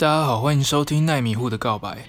大家好，欢迎收听奈米户的告白。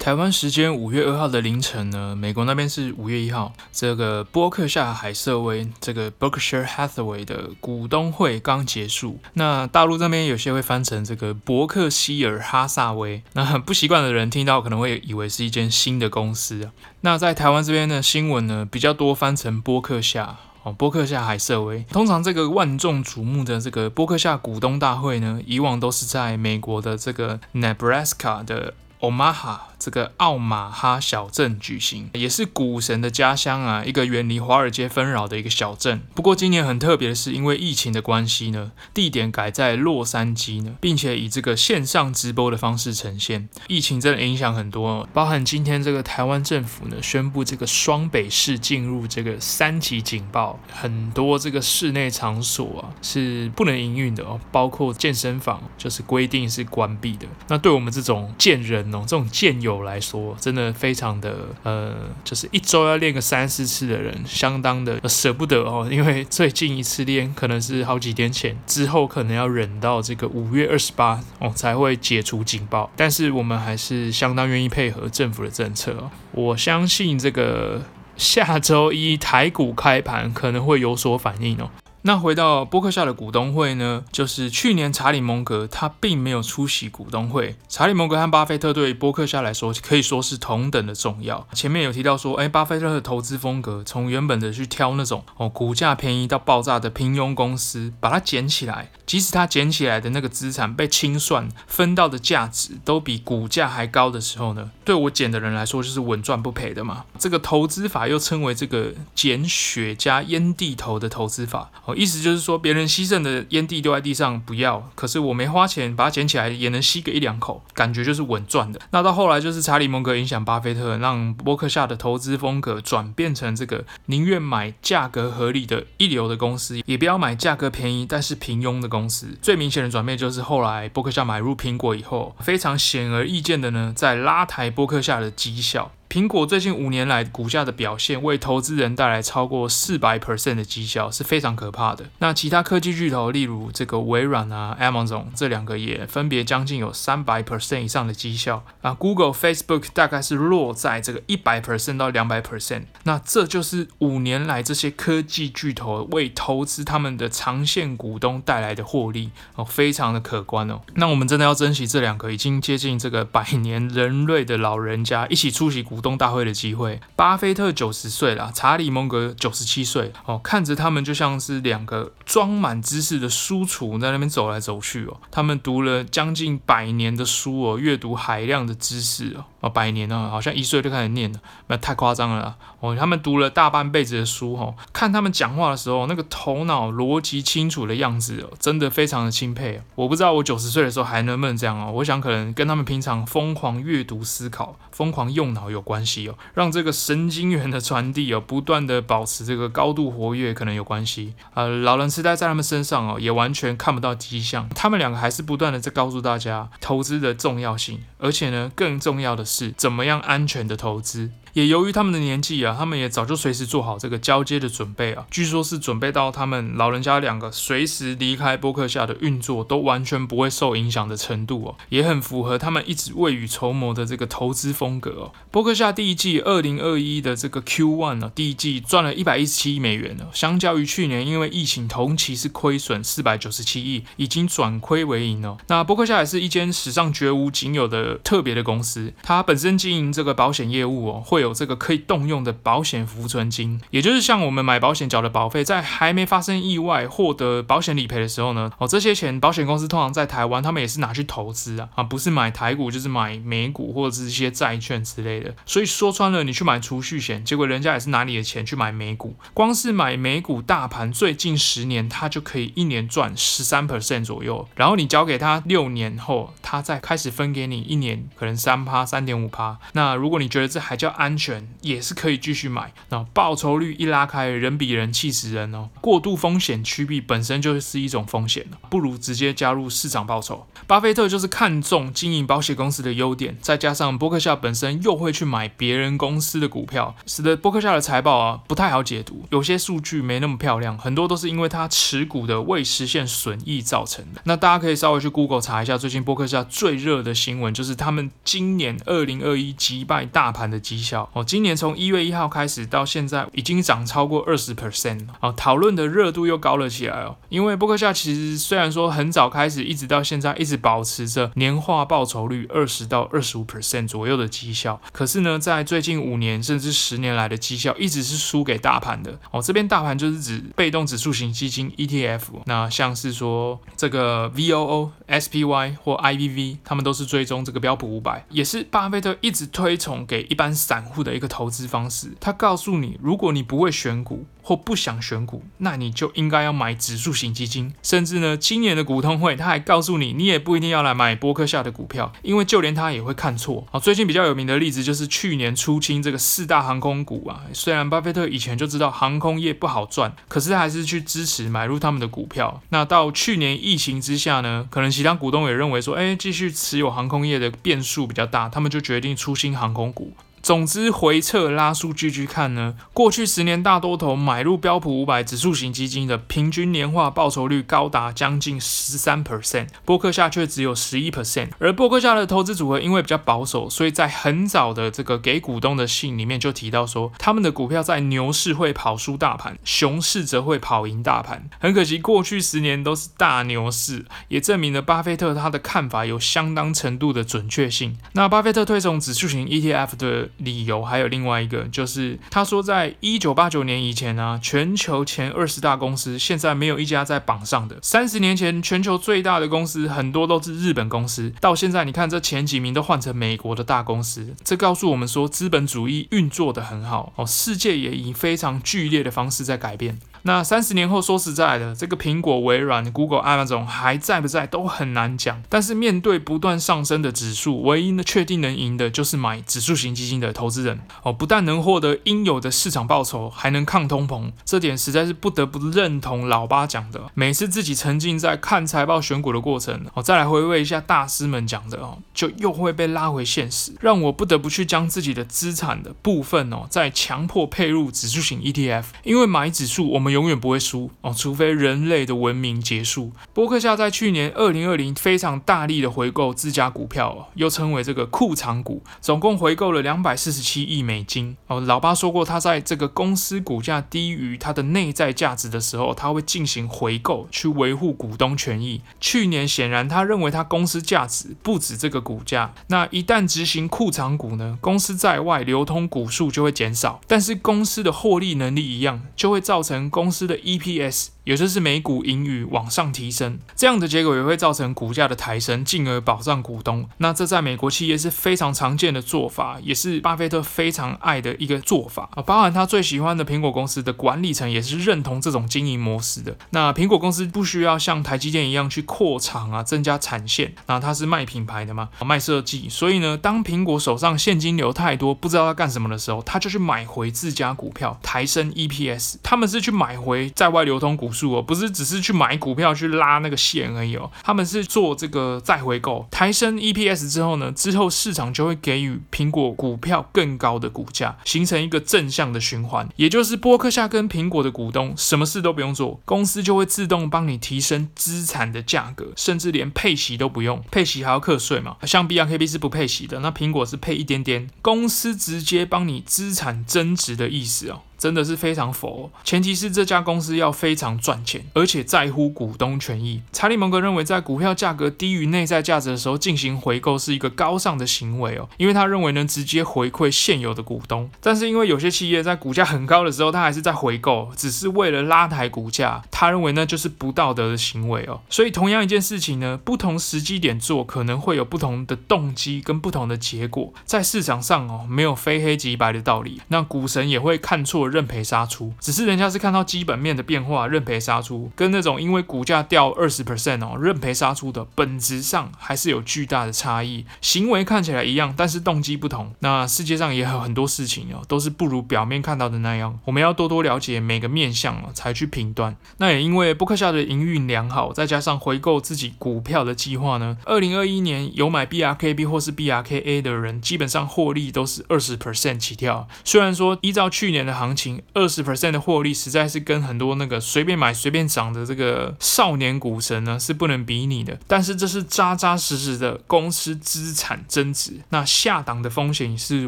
台湾时间五月二号的凌晨呢，美国那边是五月一号，这个波克夏海瑟威这个 Berkshire Hathaway 的股东会刚结束。那大陆这边有些会翻成这个伯克希尔哈萨威，那很不习惯的人听到可能会以为是一间新的公司。那在台湾这边的新闻呢，比较多翻成波克夏。哦，波克夏海瑟薇，通常这个万众瞩目的这个波克夏股东大会呢，以往都是在美国的这个 Nebraska 的 Omaha。这个奥马哈小镇举行，也是股神的家乡啊，一个远离华尔街纷扰的一个小镇。不过今年很特别的是，因为疫情的关系呢，地点改在洛杉矶呢，并且以这个线上直播的方式呈现。疫情真的影响很多，包含今天这个台湾政府呢宣布这个双北市进入这个三级警报，很多这个室内场所啊是不能营运的哦，包括健身房就是规定是关闭的。那对我们这种贱人哦，这种贱友。有来说，真的非常的呃，就是一周要练个三四次的人，相当的舍不得哦，因为最近一次练可能是好几天前，之后可能要忍到这个五月二十八哦才会解除警报。但是我们还是相当愿意配合政府的政策哦。我相信这个下周一台股开盘可能会有所反应哦。那回到波克夏的股东会呢，就是去年查理蒙格他并没有出席股东会。查理蒙格和巴菲特对波克夏来说可以说是同等的重要。前面有提到说，哎，巴菲特的投资风格从原本的去挑那种哦股价便宜到爆炸的平庸公司，把它捡起来，即使他捡起来的那个资产被清算分到的价值都比股价还高的时候呢，对我捡的人来说就是稳赚不赔的嘛。这个投资法又称为这个捡雪茄烟蒂头的投资法。意思就是说，别人吸剩的烟蒂丢在地上不要，可是我没花钱把它捡起来，也能吸个一两口，感觉就是稳赚的。那到后来就是查理蒙格影响巴菲特，让波克夏的投资风格转变成这个宁愿买价格合理的一流的公司，也不要买价格便宜但是平庸的公司。最明显的转变就是后来波克夏买入苹果以后，非常显而易见的呢，在拉抬波克夏的绩效。苹果最近五年来股价的表现，为投资人带来超过四百 percent 的绩效，是非常可怕的。那其他科技巨头，例如这个微软啊、Amazon 这两个也分别将近有三百 percent 以上的绩效啊。Google、Facebook 大概是落在这个一百 percent 到两百 percent。那这就是五年来这些科技巨头为投资他们的长线股东带来的获利哦，非常的可观哦。那我们真的要珍惜这两个已经接近这个百年人类的老人家一起出席股。股东大会的机会，巴菲特九十岁了，查理蒙格九十七岁哦，看着他们就像是两个装满知识的书橱在那边走来走去哦，他们读了将近百年的书哦，阅读海量的知识哦。哦，百年了，好像一岁就开始念了，那太夸张了。哦，他们读了大半辈子的书，哦，看他们讲话的时候，那个头脑逻辑清楚的样子，哦，真的非常的钦佩。我不知道我九十岁的时候还能不能这样哦。我想可能跟他们平常疯狂阅读、思考、疯狂用脑有关系哦，让这个神经元的传递哦，不断的保持这个高度活跃，可能有关系。呃，老人痴呆在他们身上哦，也完全看不到迹象。他们两个还是不断的在告诉大家投资的重要性，而且呢，更重要的是怎么样安全的投资。也由于他们的年纪啊，他们也早就随时做好这个交接的准备啊。据说是准备到他们老人家两个随时离开波克夏的运作都完全不会受影响的程度哦，也很符合他们一直未雨绸缪的这个投资风格哦。波克夏第一季二零二一的这个 Q1 呢，第一季赚了一百一十七亿美元呢，相较于去年因为疫情同期是亏损四百九十七亿，已经转亏为盈哦。那波克夏也是一间史上绝无仅有的特别的公司，它本身经营这个保险业务哦，会。有这个可以动用的保险浮存金，也就是像我们买保险缴的保费，在还没发生意外获得保险理赔的时候呢，哦，这些钱保险公司通常在台湾，他们也是拿去投资啊，啊，不是买台股就是买美股或者是一些债券之类的。所以说穿了，你去买储蓄险，结果人家也是拿你的钱去买美股，光是买美股大盘，最近十年他就可以一年赚十三 percent 左右，然后你交给他六年后，他再开始分给你一年可能三趴三点五趴。那如果你觉得这还叫安安全，也是可以继续买。那报酬率一拉开，人比人气死人哦。过度风险趋避本身就是一种风险，不如直接加入市场报酬。巴菲特就是看中经营保险公司的优点，再加上波克夏本身又会去买别人公司的股票，使得波克夏的财报啊不太好解读，有些数据没那么漂亮，很多都是因为他持股的未实现损益造成的。那大家可以稍微去 Google 查一下，最近波克夏最热的新闻就是他们今年二零二一击败大盘的绩效哦，今年从一月一号开始到现在已经涨超过二十 percent 哦，讨论的热度又高了起来哦。因为波克夏其实虽然说很早开始，一直到现在一直保持着年化报酬率二十到二十五 percent 左右的绩效，可是呢，在最近五年甚至十年来的绩效一直是输给大盘的哦。这边大盘就是指被动指数型基金 ETF，那像是说这个 VOO、SPY 或 IVV，他们都是追踪这个标普五百，也是巴菲特一直推崇给一般散户的一个投资方式。他告诉你，如果你不会选股，或不想选股，那你就应该要买指数型基金。甚至呢，今年的股东会他还告诉你，你也不一定要来买波克夏的股票，因为就连他也会看错。好，最近比较有名的例子就是去年出清这个四大航空股啊。虽然巴菲特以前就知道航空业不好赚，可是还是去支持买入他们的股票。那到去年疫情之下呢，可能其他股东也认为说，哎，继续持有航空业的变数比较大，他们就决定出清航空股。总之，回测拉数据去看呢，过去十年大多头买入标普五百指数型基金的平均年化报酬率高达将近十三 percent，波克夏却只有十一 percent。而波克夏的投资组合因为比较保守，所以在很早的这个给股东的信里面就提到说，他们的股票在牛市会跑输大盘，熊市则会跑赢大盘。很可惜，过去十年都是大牛市，也证明了巴菲特他的看法有相当程度的准确性。那巴菲特推崇指数型 ETF 的。理由还有另外一个，就是他说，在一九八九年以前呢、全球前二十大公司现在没有一家在榜上的。三十年前，全球最大的公司很多都是日本公司，到现在你看这前几名都换成美国的大公司，这告诉我们说资本主义运作得很好哦，世界也以非常剧烈的方式在改变。那三十年后，说实在的，这个苹果、微软、Google、Amazon 还在不在都很难讲。但是面对不断上升的指数，唯一呢确定能赢的就是买指数型基金的投资人哦，不但能获得应有的市场报酬，还能抗通膨，这点实在是不得不认同老巴讲的。每次自己沉浸在看财报选股的过程哦，再来回味一下大师们讲的哦，就又会被拉回现实，让我不得不去将自己的资产的部分哦，再强迫配入指数型 ETF，因为买指数我们。永远不会输哦，除非人类的文明结束。波克夏在去年二零二零非常大力的回购自家股票，又称为这个库藏股，总共回购了两百四十七亿美金哦。老巴说过，他在这个公司股价低于它的内在价值的时候，他会进行回购去维护股东权益。去年显然他认为他公司价值不止这个股价，那一旦执行库藏股呢，公司在外流通股数就会减少，但是公司的获利能力一样，就会造成公司的 EPS。也就是每股盈余往上提升，这样的结果也会造成股价的抬升，进而保障股东。那这在美国企业是非常常见的做法，也是巴菲特非常爱的一个做法啊。包含他最喜欢的苹果公司的管理层也是认同这种经营模式的。那苹果公司不需要像台积电一样去扩厂啊，增加产线。那它是卖品牌的嘛，卖设计。所以呢，当苹果手上现金流太多，不知道要干什么的时候，他就去买回自家股票，抬升 EPS。他们是去买回在外流通股。不是只是去买股票去拉那个线而已哦，他们是做这个再回购，抬升 EPS 之后呢，之后市场就会给予苹果股票更高的股价，形成一个正向的循环。也就是波克夏跟苹果的股东什么事都不用做，公司就会自动帮你提升资产的价格，甚至连配息都不用，配息还要课税嘛。像 BRKB 是不配息的，那苹果是配一点点，公司直接帮你资产增值的意思哦。真的是非常佛，前提是这家公司要非常赚钱，而且在乎股东权益。查理蒙格认为，在股票价格低于内在价值的时候进行回购是一个高尚的行为哦，因为他认为能直接回馈现有的股东。但是因为有些企业在股价很高的时候，他还是在回购，只是为了拉抬股价，他认为那就是不道德的行为哦。所以同样一件事情呢，不同时机点做可能会有不同的动机跟不同的结果。在市场上哦，没有非黑即白的道理。那股神也会看错认赔杀出，只是人家是看到基本面的变化认赔杀出，跟那种因为股价掉二十 percent 哦认赔杀出的本质上还是有巨大的差异。行为看起来一样，但是动机不同。那世界上也有很多事情哦，都是不如表面看到的那样。我们要多多了解每个面相哦，才去评断。那也因为波克夏的营运良好，再加上回购自己股票的计划呢，二零二一年有买 BRKB 或是 BRKA 的人，基本上获利都是二十 percent 起跳。虽然说依照去年的行情，二十 percent 的获利实在是跟很多那个随便买随便涨的这个少年股神呢是不能比拟的，但是这是扎扎实实的公司资产增值，那下档的风险是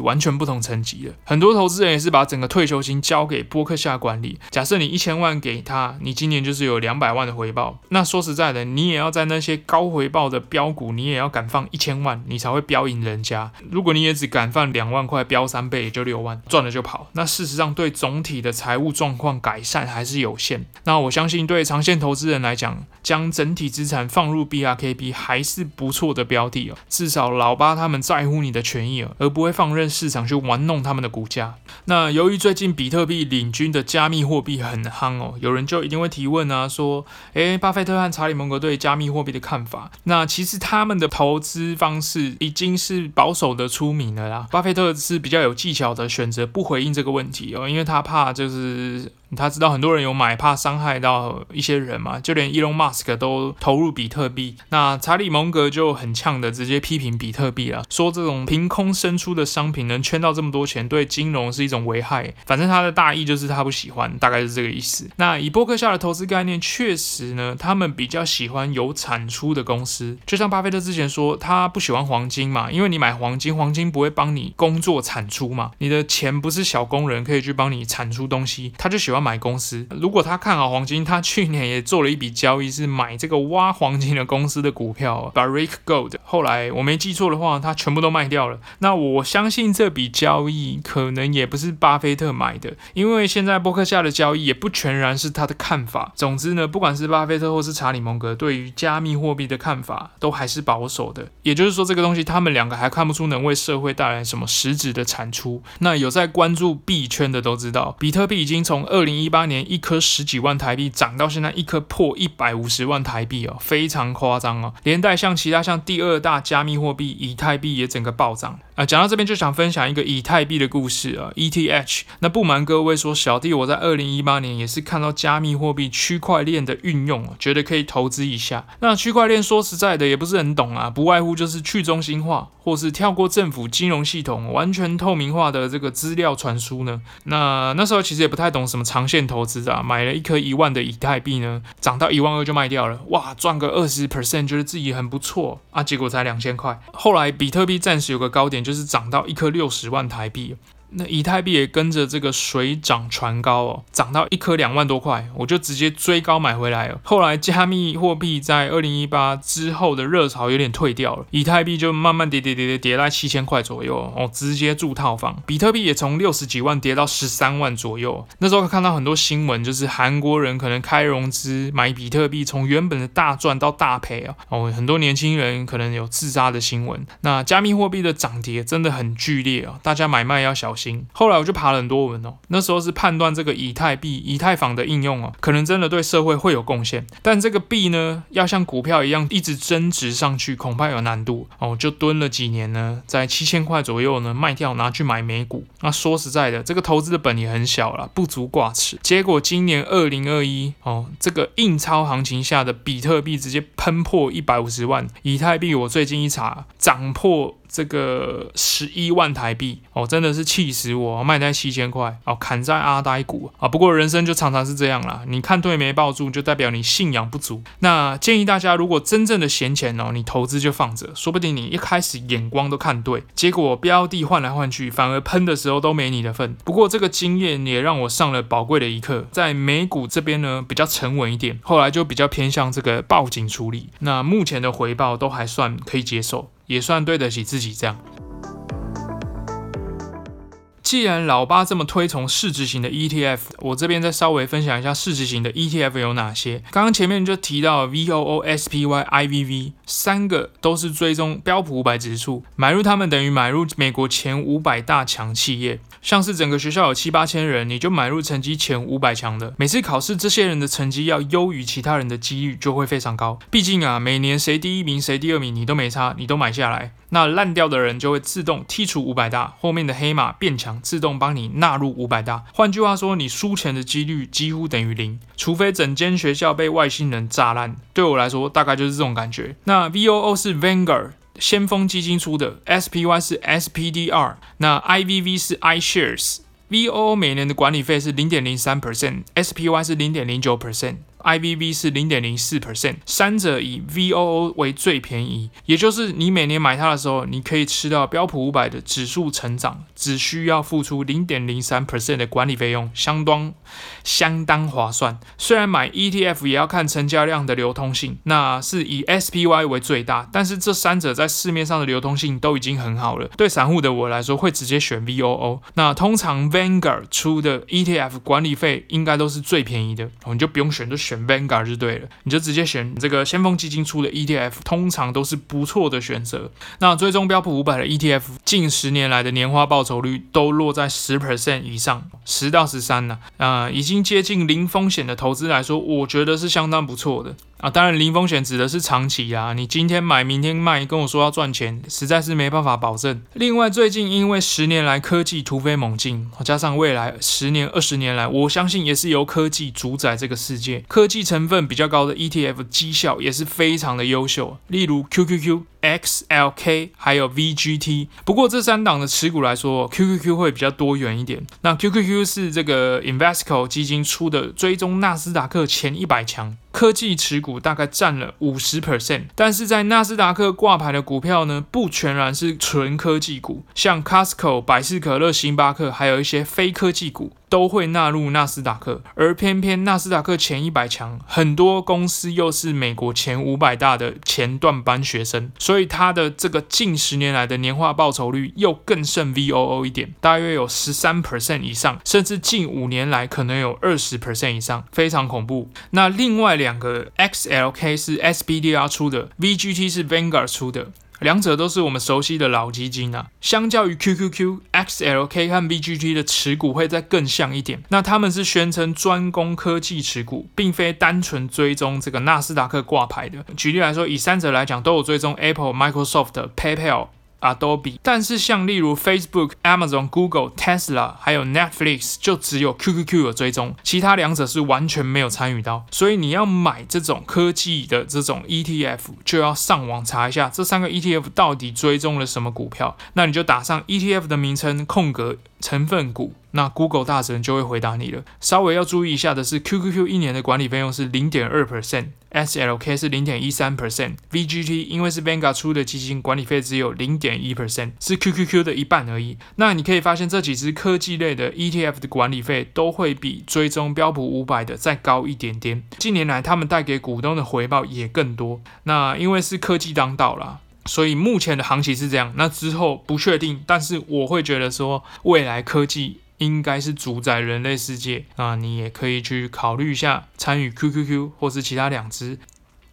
完全不同层级的。很多投资人也是把整个退休金交给波克夏管理，假设你一千万给他，你今年就是有两百万的回报。那说实在的，你也要在那些高回报的标股，你也要敢放一千万，你才会飙赢人家。如果你也只敢放两万块，飙三倍也就六万，赚了就跑。那事实上对总体的财务状况改善还是有限。那我相信对长线投资人来讲，将整体资产放入 BRKB 还是不错的标的哦。至少老巴他们在乎你的权益哦，而不会放任市场去玩弄他们的股价。那由于最近比特币领军的加密货币很夯哦，有人就一定会提问啊，说，诶，巴菲特和查理蒙格对加密货币的看法？那其实他们的投资方式已经是保守的出名了啦。巴菲特是比较有技巧的选择不回应这个问题哦，因为他怕就是。他知道很多人有买，怕伤害到一些人嘛，就连 Elon Musk 都投入比特币。那查理蒙格就很呛的直接批评比特币了，说这种凭空生出的商品能圈到这么多钱，对金融是一种危害。反正他的大意就是他不喜欢，大概是这个意思。那以波克夏的投资概念，确实呢，他们比较喜欢有产出的公司。就像巴菲特之前说，他不喜欢黄金嘛，因为你买黄金，黄金不会帮你工作产出嘛，你的钱不是小工人可以去帮你产出东西，他就喜欢。买公司，如果他看好黄金，他去年也做了一笔交易，是买这个挖黄金的公司的股票，Barrick Gold。后来我没记错的话，他全部都卖掉了。那我相信这笔交易可能也不是巴菲特买的，因为现在波克夏的交易也不全然是他的看法。总之呢，不管是巴菲特或是查理蒙格，对于加密货币的看法都还是保守的。也就是说，这个东西他们两个还看不出能为社会带来什么实质的产出。那有在关注币圈的都知道，比特币已经从二零一八年一颗十几万台币涨到现在一颗破一百五十万台币哦，非常夸张哦。连带像其他像第二大加密货币以太币也整个暴涨啊。讲到这边就想分享一个以太币的故事啊，ETH。那不瞒各位说，小弟我在二零一八年也是看到加密货币区块链的运用，觉得可以投资一下。那区块链说实在的也不是很懂啊，不外乎就是去中心化，或是跳过政府金融系统，完全透明化的这个资料传输呢。那那时候其实也不太懂什么。长线投资啊，买了一颗一万的以太币呢，涨到一万二就卖掉了，哇，赚个二十 percent，觉得自己很不错啊，结果才两千块。后来比特币暂时有个高点，就是涨到一颗六十万台币。那以太币也跟着这个水涨船高哦，涨到一颗两万多块，我就直接追高买回来了。后来加密货币在二零一八之后的热潮有点退掉了，以太币就慢慢跌跌跌跌跌到七千块左右哦，直接住套房。比特币也从六十几万跌到十三万左右。那时候看到很多新闻，就是韩国人可能开融资买比特币，从原本的大赚到大赔啊哦，很多年轻人可能有自杀的新闻。那加密货币的涨跌真的很剧烈啊，大家买卖要小心。后来我就爬了很多文哦，那时候是判断这个以太币、以太坊的应用哦，可能真的对社会会有贡献，但这个币呢，要像股票一样一直增值上去，恐怕有难度哦。就蹲了几年呢，在七千块左右呢卖掉，拿去买美股。那说实在的，这个投资的本也很小了，不足挂齿。结果今年二零二一哦，这个印钞行情下的比特币直接喷破一百五十万，以太币我最近一查涨破。这个十一万台币哦，真的是气死我！卖在七千块哦，砍在阿呆股啊。不过人生就常常是这样啦，你看对没抱住，就代表你信仰不足。那建议大家，如果真正的闲钱哦，你投资就放着，说不定你一开始眼光都看对，结果标的换来换去，反而喷的时候都没你的份。不过这个经验也让我上了宝贵的一课，在美股这边呢比较沉稳一点，后来就比较偏向这个报警处理。那目前的回报都还算可以接受。也算对得起自己这样。既然老爸这么推崇市值型的 ETF，我这边再稍微分享一下市值型的 ETF 有哪些。刚刚前面就提到 VOO、SPY、IVV 三个都是追踪标普五百指数，买入它们等于买入美国前五百大强企业。像是整个学校有七八千人，你就买入成绩前五百强的，每次考试这些人的成绩要优于其他人的几率就会非常高。毕竟啊，每年谁第一名谁第二名你都没差，你都买下来，那烂掉的人就会自动剔除五百大，后面的黑马变强，自动帮你纳入五百大。换句话说，你输钱的几率几乎等于零，除非整间学校被外星人炸烂。对我来说，大概就是这种感觉。那 VOO 是 Vanguard。先锋基金出的 SPY 是 SPDR，那 IVV 是 iShares，VOO 每年的管理费是零点零三 percent，SPY 是零点零九 percent。IVV 是零点零四 percent，三者以 VOO 为最便宜，也就是你每年买它的时候，你可以吃到标普五百的指数成长，只需要付出零点零三 percent 的管理费用，相当相当划算。虽然买 ETF 也要看成交量的流通性，那是以 SPY 为最大，但是这三者在市面上的流通性都已经很好了。对散户的我来说，会直接选 VOO。那通常 Vanguard 出的 ETF 管理费应该都是最便宜的，你就不用选，就选。Vanguard 就对了，你就直接选这个先锋基金出的 ETF，通常都是不错的选择。那最终标普五百的 ETF，近十年来的年化报酬率都落在十 percent 以上，十到十三呢，已经接近零风险的投资来说，我觉得是相当不错的。啊，当然零风险指的是长期啊，你今天买明天卖，跟我说要赚钱，实在是没办法保证。另外，最近因为十年来科技突飞猛进，加上未来十年、二十年来，我相信也是由科技主宰这个世界，科技成分比较高的 ETF 绩效也是非常的优秀，例如 QQQ。XLK 还有 VGT，不过这三档的持股来说，QQQ 会比较多元一点。那 QQQ 是这个 Invesco 基金出的追踪纳斯达克前一百强，科技持股大概占了五十 percent。但是在纳斯达克挂牌的股票呢，不全然是纯科技股，像 Costco、百事可乐、星巴克，还有一些非科技股。都会纳入纳斯达克，而偏偏纳斯达克前一百强，很多公司又是美国前五百大的前段班学生，所以它的这个近十年来的年化报酬率又更胜 VOO 一点，大约有十三 percent 以上，甚至近五年来可能有二十 percent 以上，非常恐怖。那另外两个 XLK 是 SPDR 出的，VGT 是 Vanguard 出的。两者都是我们熟悉的老基金啊，相较于 QQQ、XLK 和 BGT 的持股会再更像一点。那他们是宣称专攻科技持股，并非单纯追踪这个纳斯达克挂牌的。举例来说，以三者来讲，都有追踪 Apple、Microsoft、PayPal。Adobe，但是像例如 Facebook、Amazon、Google、Tesla，还有 Netflix，就只有 QQQ 有追踪，其他两者是完全没有参与到。所以你要买这种科技的这种 ETF，就要上网查一下这三个 ETF 到底追踪了什么股票。那你就打上 ETF 的名称空格成分股。那 Google 大神就会回答你了。稍微要注意一下的是，QQQ 一年的管理费用是零点二 percent，SLK 是零点一三 percent，VGT 因为是 Vanguard 出的基金，管理费只有零点一 percent，是 QQQ 的一半而已。那你可以发现这几只科技类的 ETF 的管理费都会比追踪标普五百的再高一点点。近年来他们带给股东的回报也更多。那因为是科技当道啦，所以目前的行情是这样。那之后不确定，但是我会觉得说未来科技。应该是主宰人类世界，那你也可以去考虑一下参与 QQQ 或是其他两只。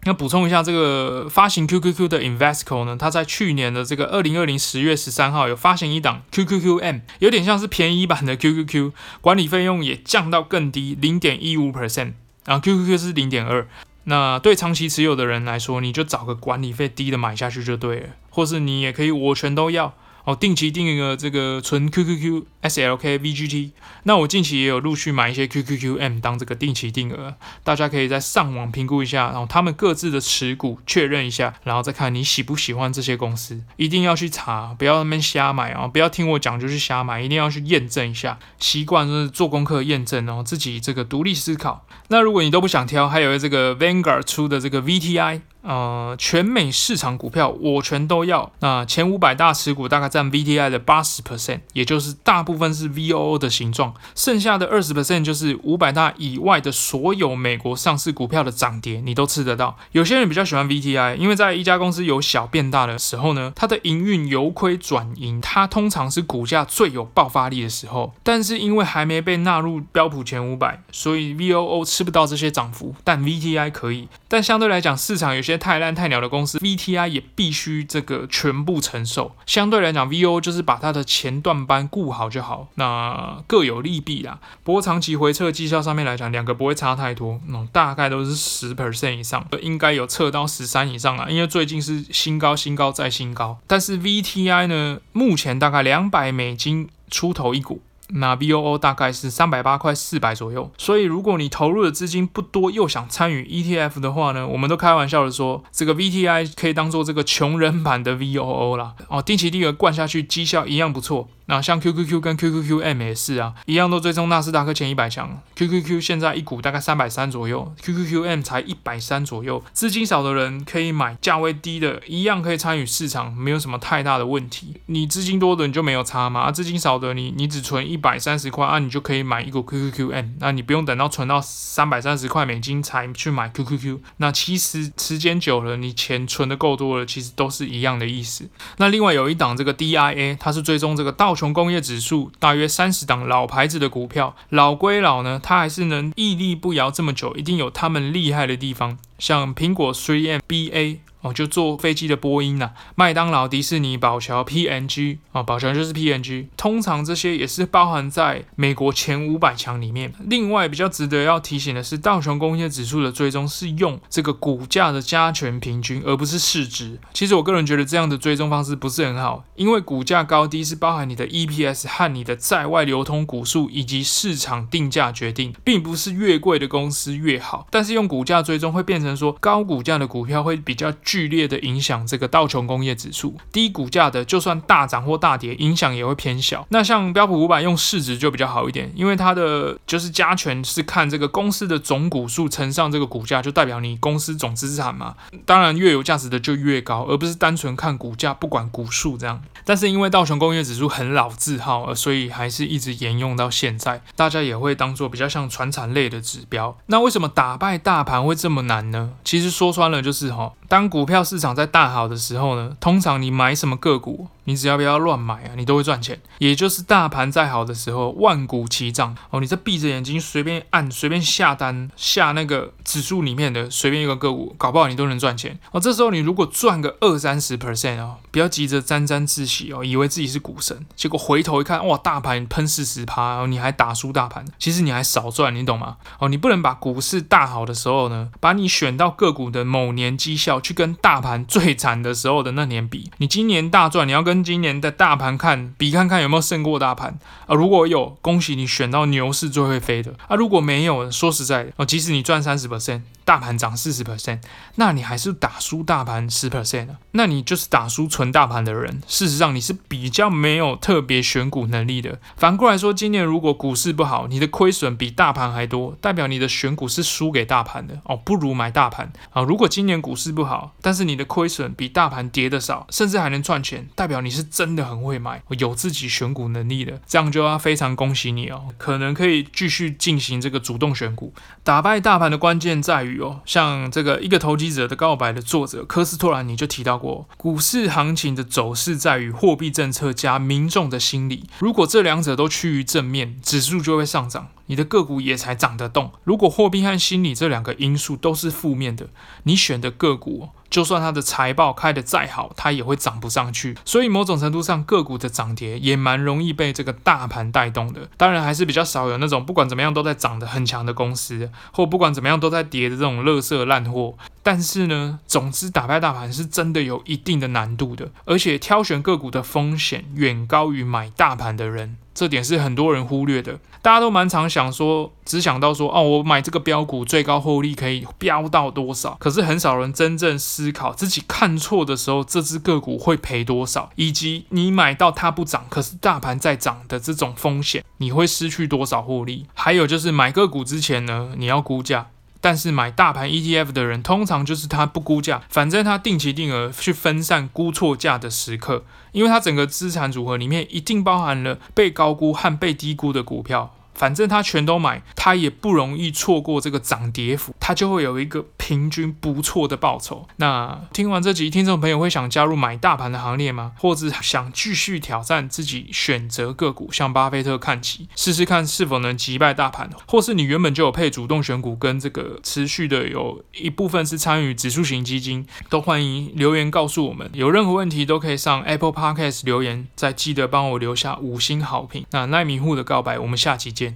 那补充一下，这个发行 QQQ 的 Invesco 呢，它在去年的这个二零二零十月十三号有发行一档 QQQM，有点像是便宜版的 QQQ，管理费用也降到更低，零点一五 percent，然后 QQQ 是零点二。那对长期持有的人来说，你就找个管理费低的买下去就对了，或是你也可以我全都要。哦，定期定额这个纯 QQQ、SLK、VGT，那我近期也有陆续买一些 QQQM 当这个定期定额，大家可以在上网评估一下，然后他们各自的持股确认一下，然后再看你喜不喜欢这些公司，一定要去查，不要那边瞎买啊，不要听我讲就去瞎买，一定要去验证一下，习惯就是做功课验证，然后自己这个独立思考。那如果你都不想挑，还有这个 Vanguard 出的这个 VTI。呃，全美市场股票我全都要。那前五百大持股大概占 VTI 的八十 percent，也就是大部分是 VOO 的形状，剩下的二十 percent 就是五百大以外的所有美国上市股票的涨跌，你都吃得到。有些人比较喜欢 VTI，因为在一家公司由小变大的时候呢，它的营运由亏转盈，它通常是股价最有爆发力的时候。但是因为还没被纳入标普前五百，所以 VOO 吃不到这些涨幅，但 VTI 可以。但相对来讲，市场有些些太烂太鸟的公司，VTI 也必须这个全部承受。相对来讲，V O 就是把它的前段班顾好就好，那各有利弊啦。不过长期回测绩效上面来讲，两个不会差太多，嗯、大概都是十 percent 以上，应该有测到十三以上啦。因为最近是新高、新高再新高，但是 VTI 呢，目前大概两百美金出头一股。那 VOO 大概是三百八块四百左右，所以如果你投入的资金不多，又想参与 ETF 的话呢，我们都开玩笑的说，这个 VTI 可以当做这个穷人版的 VOO 啦。哦，定期定额灌下去，绩效一样不错。那像 QQQ 跟 QQQM 也是啊，一样都追踪纳斯达克前一百强。QQQ 现在一股大概三百三左右，QQQM 才一百三左右。资金少的人可以买价位低的，一样可以参与市场，没有什么太大的问题。你资金多的你就没有差嘛，啊，资金少的你你只存一百三十块啊，你就可以买一股 QQQM，那你不用等到存到三百三十块美金才去买 QQQ。那其实时间久了，你钱存的够多了，其实都是一样的意思。那另外有一档这个 DIA，它是追踪这个道琼工业指数大约三十档老牌子的股票，老归老呢，它还是能屹立不摇这么久，一定有他们厉害的地方，像苹果 3M、BA。哦，就坐飞机的波音呐、啊，麦当劳、迪士尼、宝侨、P&G 啊，宝侨就是 P N G 通常这些也是包含在美国前五百强里面。另外，比较值得要提醒的是，道琼工业指数的追踪是用这个股价的加权平均，而不是市值。其实我个人觉得这样的追踪方式不是很好，因为股价高低是包含你的 EPS 和你的在外流通股数以及市场定价决定，并不是越贵的公司越好。但是用股价追踪会变成说，高股价的股票会比较。剧烈的影响这个道琼工业指数，低股价的就算大涨或大跌，影响也会偏小。那像标普五百用市值就比较好一点，因为它的就是加权是看这个公司的总股数乘上这个股价，就代表你公司总资产嘛。当然越有价值的就越高，而不是单纯看股价，不管股数这样。但是因为道琼工业指数很老字号，所以还是一直沿用到现在，大家也会当做比较像传产类的指标。那为什么打败大盘会这么难呢？其实说穿了就是哈，当股股票市场在大好的时候呢，通常你买什么个股，你只要不要乱买啊，你都会赚钱。也就是大盘再好的时候，万股齐涨哦，你这闭着眼睛随便按，随便下单下那个指数里面的随便一个个股，搞不好你都能赚钱哦。这时候你如果赚个二三十 percent 哦，不要急着沾沾自喜哦，以为自己是股神，结果回头一看，哇，大盘喷四十趴哦，你还打输大盘，其实你还少赚，你懂吗？哦，你不能把股市大好的时候呢，把你选到个股的某年绩效去跟大盘最惨的时候的那年比，你今年大赚，你要跟今年的大盘看比看看有没有胜过大盘啊？如果有，恭喜你选到牛市最会飞的啊！如果没有，说实在的哦，即使你赚三十 percent。大盘涨四十 percent，那你还是打输大盘十 percent，那你就是打输纯大盘的人。事实上，你是比较没有特别选股能力的。反过来说，今年如果股市不好，你的亏损比大盘还多，代表你的选股是输给大盘的哦，不如买大盘啊。如果今年股市不好，但是你的亏损比大盘跌的少，甚至还能赚钱，代表你是真的很会买，有自己选股能力的，这样就要非常恭喜你哦，可能可以继续进行这个主动选股。打败大盘的关键在于。像这个一个投机者的告白的作者科斯托兰尼就提到过，股市行情的走势在于货币政策加民众的心理，如果这两者都趋于正面，指数就会上涨。你的个股也才涨得动。如果货币和心理这两个因素都是负面的，你选的个股，就算它的财报开得再好，它也会涨不上去。所以某种程度上，个股的涨跌也蛮容易被这个大盘带动的。当然，还是比较少有那种不管怎么样都在涨得很强的公司，或不管怎么样都在跌的这种垃圾烂货。但是呢，总之打败大盘是真的有一定的难度的，而且挑选个股的风险远高于买大盘的人。这点是很多人忽略的，大家都蛮常想说，只想到说，哦，我买这个标股最高获利可以飙到多少？可是很少人真正思考自己看错的时候，这只个股会赔多少，以及你买到它不涨，可是大盘在涨的这种风险，你会失去多少获利？还有就是买个股之前呢，你要估价。但是买大盘 ETF 的人，通常就是他不估价，反正他定期定额去分散估错价的时刻，因为他整个资产组合里面一定包含了被高估和被低估的股票。反正他全都买，他也不容易错过这个涨跌幅，他就会有一个平均不错的报酬。那听完这集，听众朋友会想加入买大盘的行列吗？或者想继续挑战自己选择个股，向巴菲特看齐，试试看是否能击败大盘？或是你原本就有配主动选股，跟这个持续的有一部分是参与指数型基金，都欢迎留言告诉我们。有任何问题都可以上 Apple Podcast 留言，再记得帮我留下五星好评。那奈米户的告白，我们下期见。间